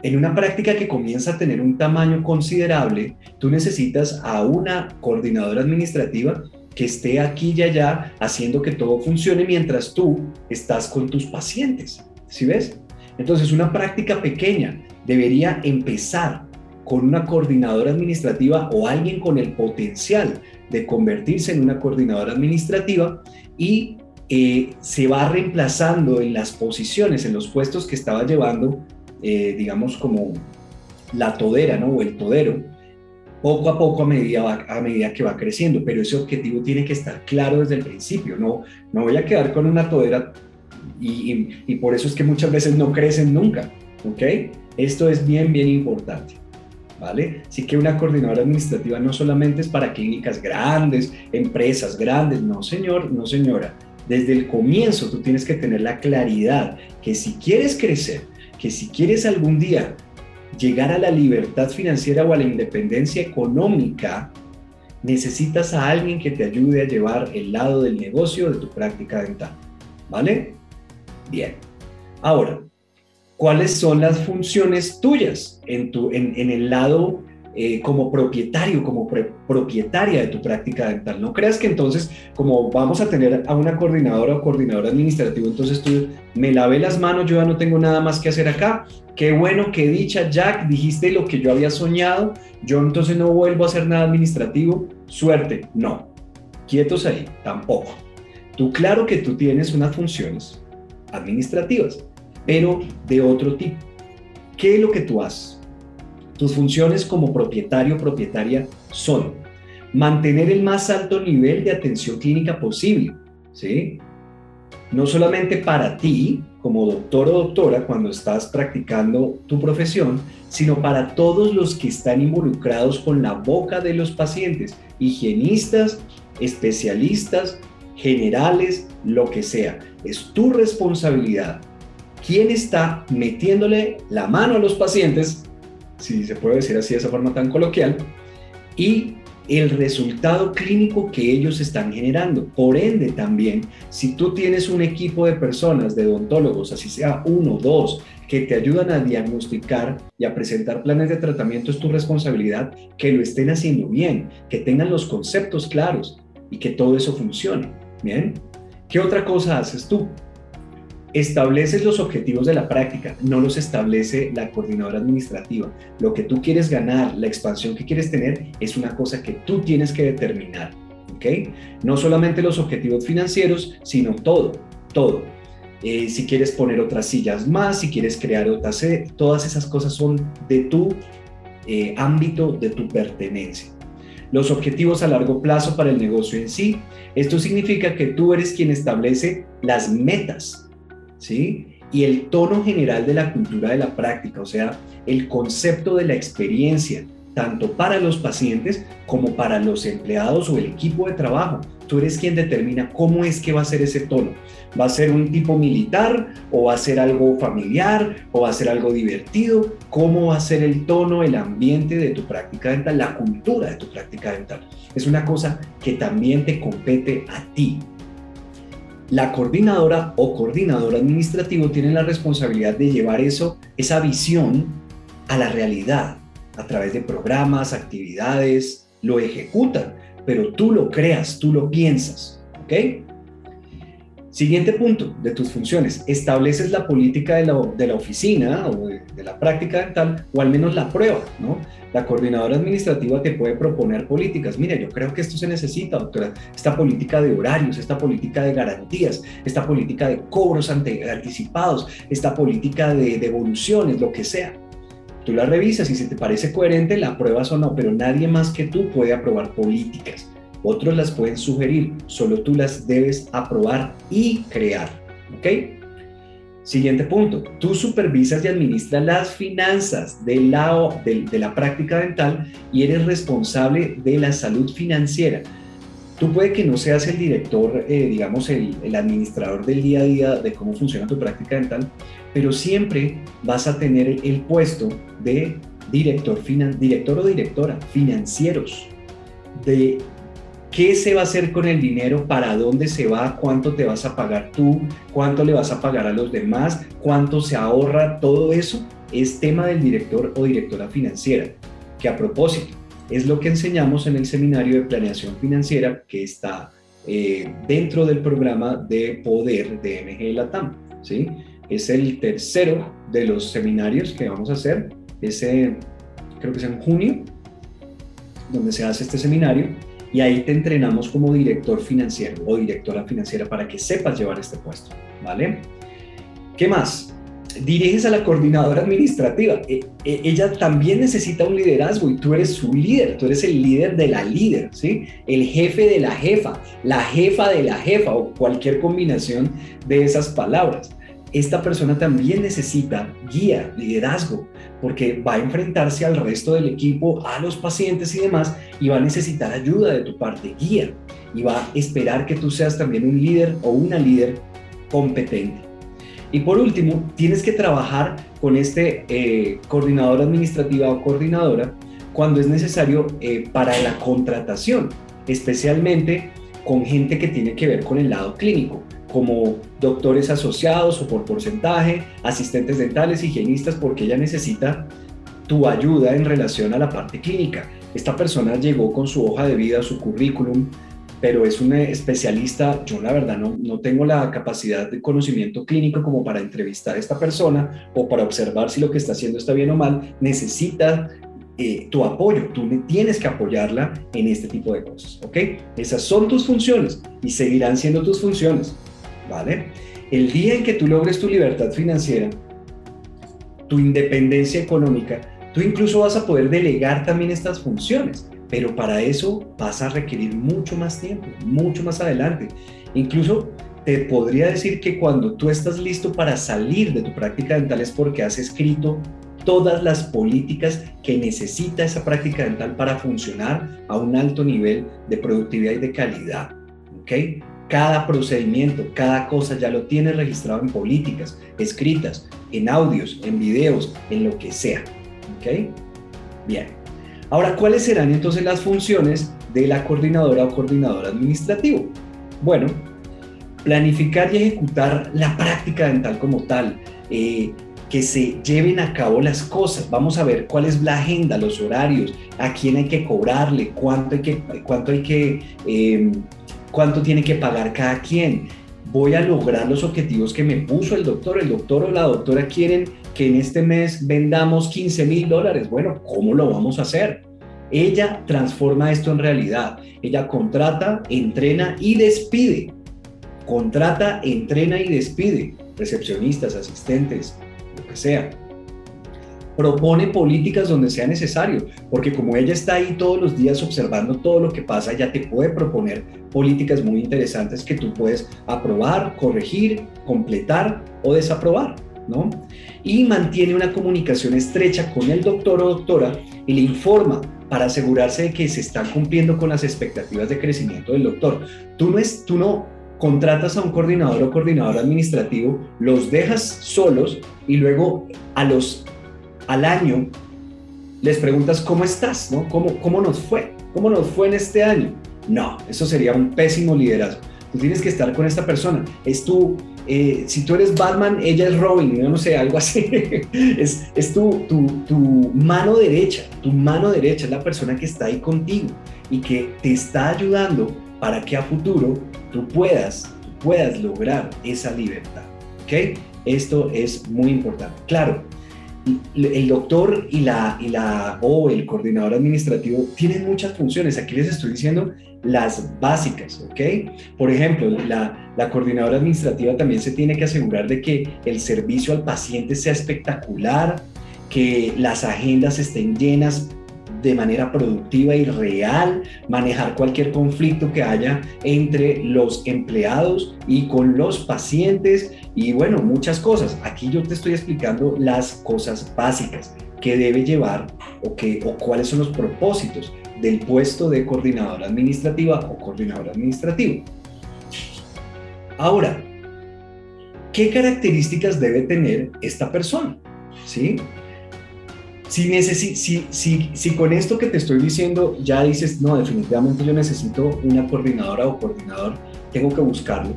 En una práctica que comienza a tener un tamaño considerable, tú necesitas a una coordinadora administrativa que esté aquí y allá haciendo que todo funcione mientras tú estás con tus pacientes. ¿Sí ves? Entonces, una práctica pequeña debería empezar con una coordinadora administrativa o alguien con el potencial de convertirse en una coordinadora administrativa y eh, se va reemplazando en las posiciones, en los puestos que estaba llevando, eh, digamos, como la todera, ¿no? O el todero, poco a poco a medida, a medida que va creciendo, pero ese objetivo tiene que estar claro desde el principio, no, no voy a quedar con una todera y, y, por eso es que muchas veces no crecen nunca, ¿ok? Esto es bien, bien importante. ¿Vale? Así que una coordinadora administrativa no solamente es para clínicas grandes, empresas grandes, no señor, no señora. Desde el comienzo tú tienes que tener la claridad que si quieres crecer, que si quieres algún día llegar a la libertad financiera o a la independencia económica, necesitas a alguien que te ayude a llevar el lado del negocio de tu práctica dental. ¿Vale? Bien. Ahora, ¿cuáles son las funciones tuyas en, tu, en, en el lado eh, como propietario, como propietaria de tu práctica dental. No creas que entonces, como vamos a tener a una coordinadora o coordinador administrativo, entonces tú me lavé las manos, yo ya no tengo nada más que hacer acá. Qué bueno, qué dicha, Jack, dijiste lo que yo había soñado, yo entonces no vuelvo a hacer nada administrativo. Suerte, no. Quietos ahí, tampoco. Tú claro que tú tienes unas funciones administrativas, pero de otro tipo. ¿Qué es lo que tú haces? Tus funciones como propietario propietaria son mantener el más alto nivel de atención clínica posible, ¿sí? No solamente para ti como doctor o doctora cuando estás practicando tu profesión, sino para todos los que están involucrados con la boca de los pacientes, higienistas, especialistas, generales, lo que sea. Es tu responsabilidad. ¿Quién está metiéndole la mano a los pacientes si se puede decir así de esa forma tan coloquial, y el resultado clínico que ellos están generando. Por ende, también, si tú tienes un equipo de personas, de odontólogos, así sea uno, dos, que te ayudan a diagnosticar y a presentar planes de tratamiento, es tu responsabilidad que lo estén haciendo bien, que tengan los conceptos claros y que todo eso funcione. Bien, ¿qué otra cosa haces tú? Estableces los objetivos de la práctica, no los establece la coordinadora administrativa. Lo que tú quieres ganar, la expansión que quieres tener, es una cosa que tú tienes que determinar. ¿ok? No solamente los objetivos financieros, sino todo, todo. Eh, si quieres poner otras sillas más, si quieres crear otras, eh, todas esas cosas son de tu eh, ámbito, de tu pertenencia. Los objetivos a largo plazo para el negocio en sí. Esto significa que tú eres quien establece las metas ¿sí? Y el tono general de la cultura de la práctica, o sea, el concepto de la experiencia, tanto para los pacientes como para los empleados o el equipo de trabajo. Tú eres quien determina cómo es que va a ser ese tono. ¿Va a ser un tipo militar o va a ser algo familiar o va a ser algo divertido? ¿Cómo va a ser el tono, el ambiente de tu práctica dental, la cultura de tu práctica dental? Es una cosa que también te compete a ti. La coordinadora o coordinador administrativo tiene la responsabilidad de llevar eso, esa visión a la realidad a través de programas, actividades, lo ejecutan, pero tú lo creas, tú lo piensas, ¿ok? Siguiente punto de tus funciones, estableces la política de la, de la oficina o de, la práctica dental o al menos la prueba, ¿no? La coordinadora administrativa te puede proponer políticas. Mira, yo creo que esto se necesita, doctora. Esta política de horarios, esta política de garantías, esta política de cobros anticipados, esta política de devoluciones, lo que sea. Tú la revisas y si te parece coherente, la apruebas o no, pero nadie más que tú puede aprobar políticas. Otros las pueden sugerir, solo tú las debes aprobar y crear. ¿Ok? Siguiente punto, tú supervisas y administras las finanzas del lado de, la práctica dental y eres responsable de la salud financiera. Tú puede que no seas el director, eh, digamos, el, administrador del día a día de cómo funciona tu práctica dental, pero siempre vas a tener el puesto de director, director o directora financieros, de ¿Qué se va a hacer con el dinero? ¿Para dónde se va? ¿Cuánto te vas a pagar tú? ¿Cuánto le vas a pagar a los demás? ¿Cuánto se ahorra? Todo eso es tema del director o directora financiera, que a propósito es lo que enseñamos en el seminario de planeación financiera que está eh, dentro del programa de poder de MG Latam. ¿sí? Es el tercero de los seminarios que vamos a hacer. Ese, creo que es en junio, donde se hace este seminario y ahí te entrenamos como director financiero o directora financiera para que sepas llevar este puesto, ¿vale? ¿Qué más? diriges a la coordinadora administrativa. E, e, ella también necesita un liderazgo y tú eres su líder, tú eres el líder de la líder, ¿sí? El jefe de la jefa, la jefa de la jefa o cualquier combinación de esas palabras. Esta persona también necesita guía, liderazgo, porque va a enfrentarse al resto del equipo, a los pacientes y demás, y va a necesitar ayuda de tu parte, guía, y va a esperar que tú seas también un líder o una líder competente. Y por último, tienes que trabajar con este eh, coordinador administrativa o coordinadora cuando es necesario eh, para la contratación, especialmente con gente que tiene que ver con el lado clínico, como doctores asociados o por porcentaje, asistentes dentales, higienistas, porque ella necesita tu ayuda en relación a la parte clínica. Esta persona llegó con su hoja de vida, su currículum, pero es un especialista, yo la verdad no, no tengo la capacidad de conocimiento clínico como para entrevistar a esta persona o para observar si lo que está haciendo está bien o mal, necesita eh, tu apoyo, tú tienes que apoyarla en este tipo de cosas, ¿ok? Esas son tus funciones y seguirán siendo tus funciones, ¿vale? El día en que tú logres tu libertad financiera, tu independencia económica, tú incluso vas a poder delegar también estas funciones pero para eso vas a requerir mucho más tiempo, mucho más adelante. Incluso te podría decir que cuando tú estás listo para salir de tu práctica dental es porque has escrito todas las políticas que necesita esa práctica dental para funcionar a un alto nivel de productividad y de calidad. ¿ok? Cada procedimiento, cada cosa ya lo tienes registrado en políticas, escritas, en audios, en videos, en lo que sea. ¿ok? Bien. Ahora, ¿cuáles serán entonces las funciones de la coordinadora o coordinador administrativo? Bueno, planificar y ejecutar la práctica dental como tal, eh, que se lleven a cabo las cosas. Vamos a ver cuál es la agenda, los horarios, a quién hay que cobrarle, cuánto hay que, cuánto hay que, em, cuánto tiene que pagar cada quien. Voy a lograr los objetivos que me puso el doctor. El doctor o la doctora quieren que en este mes vendamos 15 mil dólares. Bueno, ¿cómo lo vamos a hacer? Ella transforma esto en realidad. Ella contrata, entrena y despide. Contrata, entrena y despide. Recepcionistas, asistentes, lo que sea. Propone políticas donde sea necesario, porque como ella está ahí todos los días observando todo lo que pasa, ella te puede proponer políticas muy interesantes que tú puedes aprobar, corregir, completar o desaprobar. ¿no? Y mantiene una comunicación estrecha con el doctor o doctora y le informa para asegurarse de que se están cumpliendo con las expectativas de crecimiento del doctor. Tú no, es, tú no contratas a un coordinador o coordinador administrativo, los dejas solos y luego a los, al año les preguntas cómo estás, ¿no? ¿Cómo, ¿Cómo nos fue? ¿Cómo nos fue en este año? No, eso sería un pésimo liderazgo. Tú tienes que estar con esta persona. Es tu, eh, si tú eres Batman, ella es Robin, yo no sé, algo así. es, es tu, tu, mano derecha, tu mano derecha es la persona que está ahí contigo y que te está ayudando para que a futuro tú puedas, puedas lograr esa libertad. ¿Ok? Esto es muy importante. Claro, el doctor y la, o el coordinador administrativo tienen muchas funciones. Aquí les estoy diciendo las básicas, ¿ok? Por ejemplo, la coordinadora administrativa también se tiene que asegurar de que el servicio al paciente sea espectacular, que las agendas estén llenas de manera productiva y real, manejar cualquier conflicto que haya entre los empleados y con los pacientes y bueno, muchas cosas. Aquí yo te estoy explicando las cosas básicas que debe llevar o, que, o cuáles son los propósitos del puesto de coordinadora administrativa o coordinador administrativo. Ahora, ¿qué características debe tener esta persona? ¿Sí? Si, si, si, si, con esto que te estoy diciendo ya dices, no, definitivamente yo necesito una coordinadora o coordinador, tengo que buscarlo.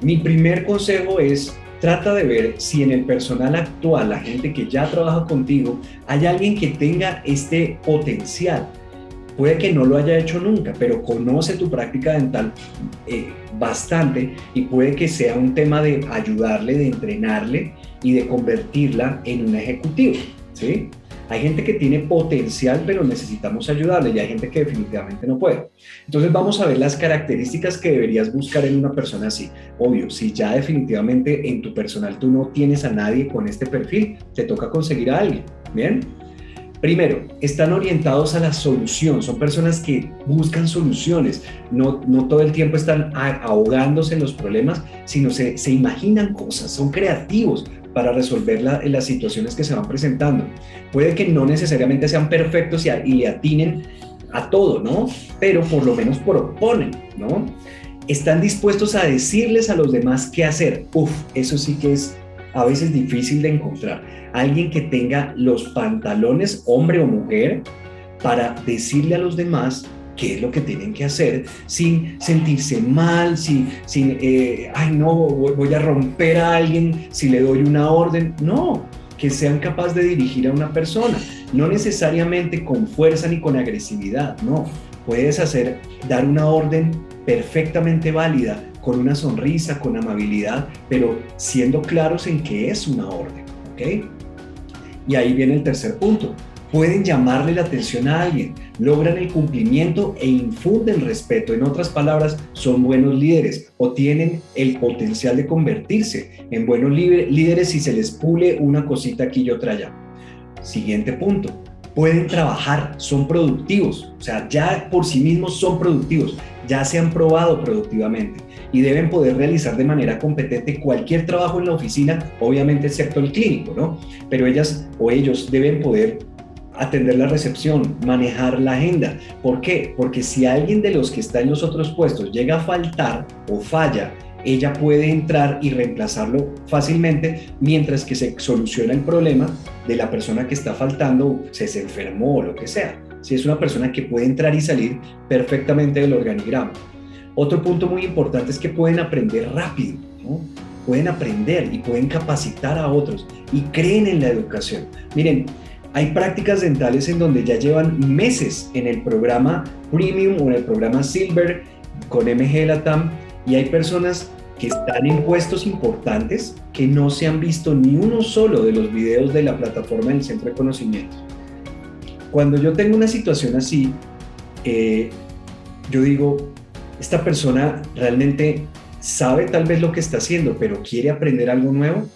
Mi primer consejo es, trata de ver si en el personal actual, la gente que ya trabaja contigo, hay alguien que tenga este potencial puede que no lo haya hecho nunca, pero conoce tu práctica dental eh, bastante y puede que sea un tema de ayudarle, de entrenarle y de convertirla en un ejecutivo, ¿sí? Hay gente que tiene potencial, pero necesitamos ayudarle y hay gente que definitivamente no puede. Entonces vamos a ver las características que deberías buscar en una persona así. Obvio, si ya definitivamente en tu personal tú no tienes a nadie con este perfil, te toca conseguir a alguien. Bien. Primero, están orientados a la solución, son personas que buscan soluciones, no, no todo el tiempo están ahogándose en los problemas, sino se, se imaginan cosas, son creativos para resolver las situaciones que se van presentando. Puede que no necesariamente sean perfectos y, y le atinen a todo, ¿no? Pero por lo menos proponen, ¿no? Están dispuestos a decirles a los demás qué hacer. Uf, eso sí que es a veces difícil de encontrar. Alguien que tenga los pantalones, hombre o mujer, para decirle a los demás qué es lo que tienen que hacer sin sentirse mal, sin, sin eh, ay no, voy a romper a alguien si le doy una orden. No, que sean capaces de dirigir a una persona, no necesariamente con fuerza ni con agresividad, no. Puedes hacer, dar una orden perfectamente válida con una sonrisa, con amabilidad, pero siendo claros en que es una orden, ¿ok? Y ahí viene el tercer punto. Pueden llamarle la atención a alguien, logran el cumplimiento e infunden respeto. En otras palabras, son buenos líderes o tienen el potencial de convertirse en buenos líderes si se les pule una cosita aquí y otra allá. Siguiente punto pueden trabajar, son productivos, o sea, ya por sí mismos son productivos, ya se han probado productivamente y deben poder realizar de manera competente cualquier trabajo en la oficina, obviamente excepto el clínico, ¿no? Pero ellas o ellos deben poder atender la recepción, manejar la agenda. ¿Por qué? Porque si alguien de los que está en los otros puestos llega a faltar o falla, ella puede entrar y reemplazarlo fácilmente mientras que se soluciona el problema de la persona que está faltando, se, enfermó o lo que sea. Si es una persona que puede entrar y salir perfectamente del organigrama. Otro punto muy importante es que pueden aprender rápido, pueden aprender y pueden capacitar a otros y creen en la educación. Miren, hay prácticas dentales en donde ya llevan meses en el programa Premium o en el programa Silver con MG Latam y hay personas que están en puestos importantes que no se han visto ni uno solo de los videos de la plataforma del Centro de Conocimiento. Cuando yo tengo una situación así, eh, yo digo, esta persona realmente sabe tal vez lo que está haciendo, pero quiere aprender algo nuevo,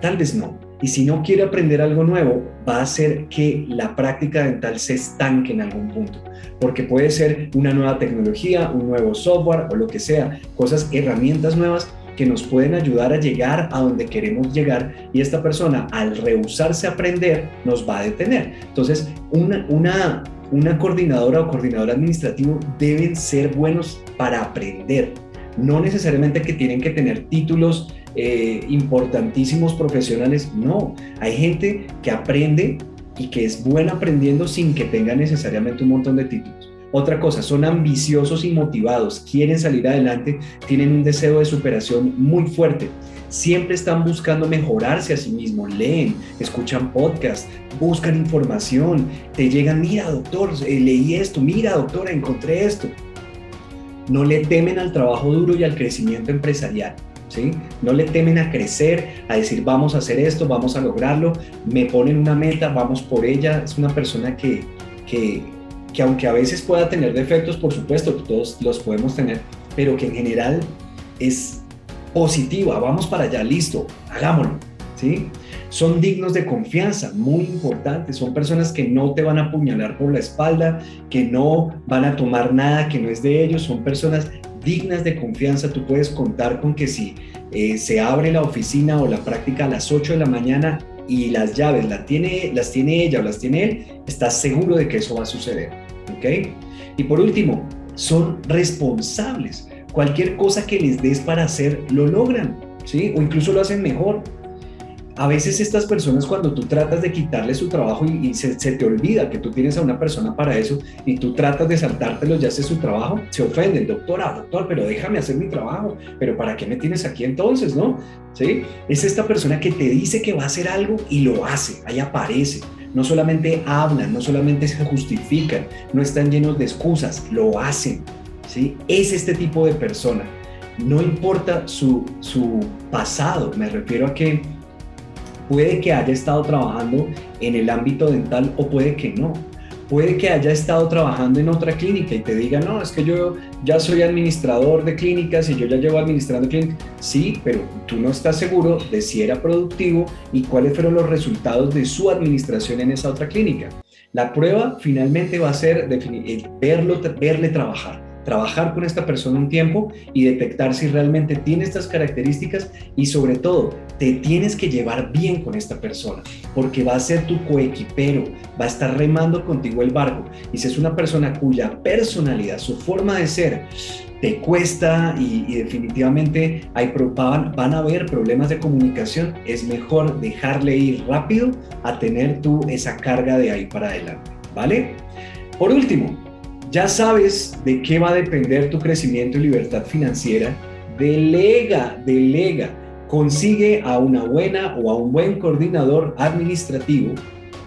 tal vez no. Y si no quiere aprender algo nuevo, va a hacer que la práctica dental se estanque en algún punto, porque puede ser una nueva tecnología, un nuevo software o lo que sea, cosas, herramientas nuevas que nos pueden ayudar a llegar a donde queremos llegar y esta persona al rehusarse a aprender nos va a detener. Entonces, una, una, una coordinadora o coordinador administrativo deben ser buenos para aprender, no necesariamente que tienen que tener títulos eh, importantísimos profesionales, no, hay gente que aprende y que es buena aprendiendo sin que tenga necesariamente un montón de títulos. Otra cosa, son ambiciosos y motivados, quieren salir adelante, tienen un deseo de superación muy fuerte. Siempre están buscando mejorarse a sí mismos, leen, escuchan podcasts, buscan información, te llegan, mira doctor, eh, leí esto, mira doctora, encontré esto. No le temen al trabajo duro y al crecimiento empresarial. No le temen a crecer, a decir vamos a hacer esto, vamos a lograrlo, me ponen una meta, vamos por ella. Es una persona que, que, que aunque a veces pueda tener defectos, por supuesto, todos los podemos tener, pero que en general es positiva, vamos para allá, listo, hagámoslo, ¿sí? Son dignos de confianza, muy importantes, son personas que no te van a apuñalar por la espalda, que no van a tomar nada que no es de ellos, son personas dignas de confianza, tú puedes contar con que si eh, se abre la oficina o la práctica a las 8 de la mañana y las llaves las tiene, las tiene ella o las tiene él, estás seguro de que eso va a suceder. ¿Ok? Y por último, son responsables. Cualquier cosa que les des para hacer, lo logran, ¿sí? O incluso lo hacen mejor a veces estas personas cuando tú tratas de quitarle su trabajo y, se, te olvida que tú tienes a una persona para eso y tú tratas de saltártelo y hace su trabajo, se ofenden, doctora, doctor, pero déjame hacer mi trabajo, pero ¿para qué me tienes aquí entonces, no? ¿Sí? Es esta persona que te dice que va a hacer algo y lo hace, ahí aparece. No solamente hablan, no solamente se justifican, no están llenos de excusas, lo hacen. ¿sí? Es este tipo de persona. No importa su, su pasado, me refiero a que Puede que haya estado trabajando en el ámbito dental o puede que no. Puede que haya estado trabajando en otra clínica y te diga, no, es que yo ya soy administrador de clínicas y yo ya llevo administrando clínicas. Sí, pero tú no estás seguro de si era productivo y cuáles fueron los resultados de su administración en esa otra clínica. La prueba finalmente va a ser verlo, verle trabajar trabajar con esta persona un tiempo y detectar si realmente tiene estas características y sobre todo te tienes que llevar bien con esta persona porque va a ser tu coequipero, va a estar remando contigo el barco y si es una persona cuya personalidad, su forma de ser te cuesta y, definitivamente hay, van, a haber problemas de comunicación, es mejor dejarle ir rápido a tener tú esa carga de ahí para adelante, ¿vale? Por último, ya sabes de qué va a depender tu crecimiento y libertad financiera. Delega, delega. Consigue a una buena o a un buen coordinador administrativo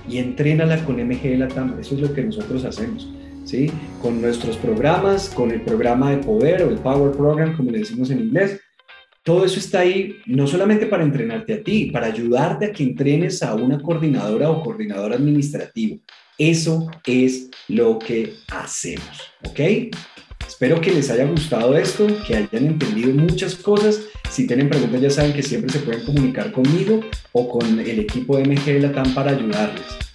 y entrénala con MG Latam. Eso es lo que nosotros hacemos. ¿sí? Con nuestros programas, con el programa de poder o el Power Program, como le decimos en inglés. Todo eso está ahí no solamente para entrenarte a ti, para ayudarte a que entrenes a una coordinadora o coordinador administrativo. Eso es lo que hacemos, ¿ok? Espero que les haya gustado esto, que hayan entendido muchas cosas. Si tienen preguntas ya saben que siempre se pueden comunicar conmigo o con el equipo de MG Latam para ayudarles.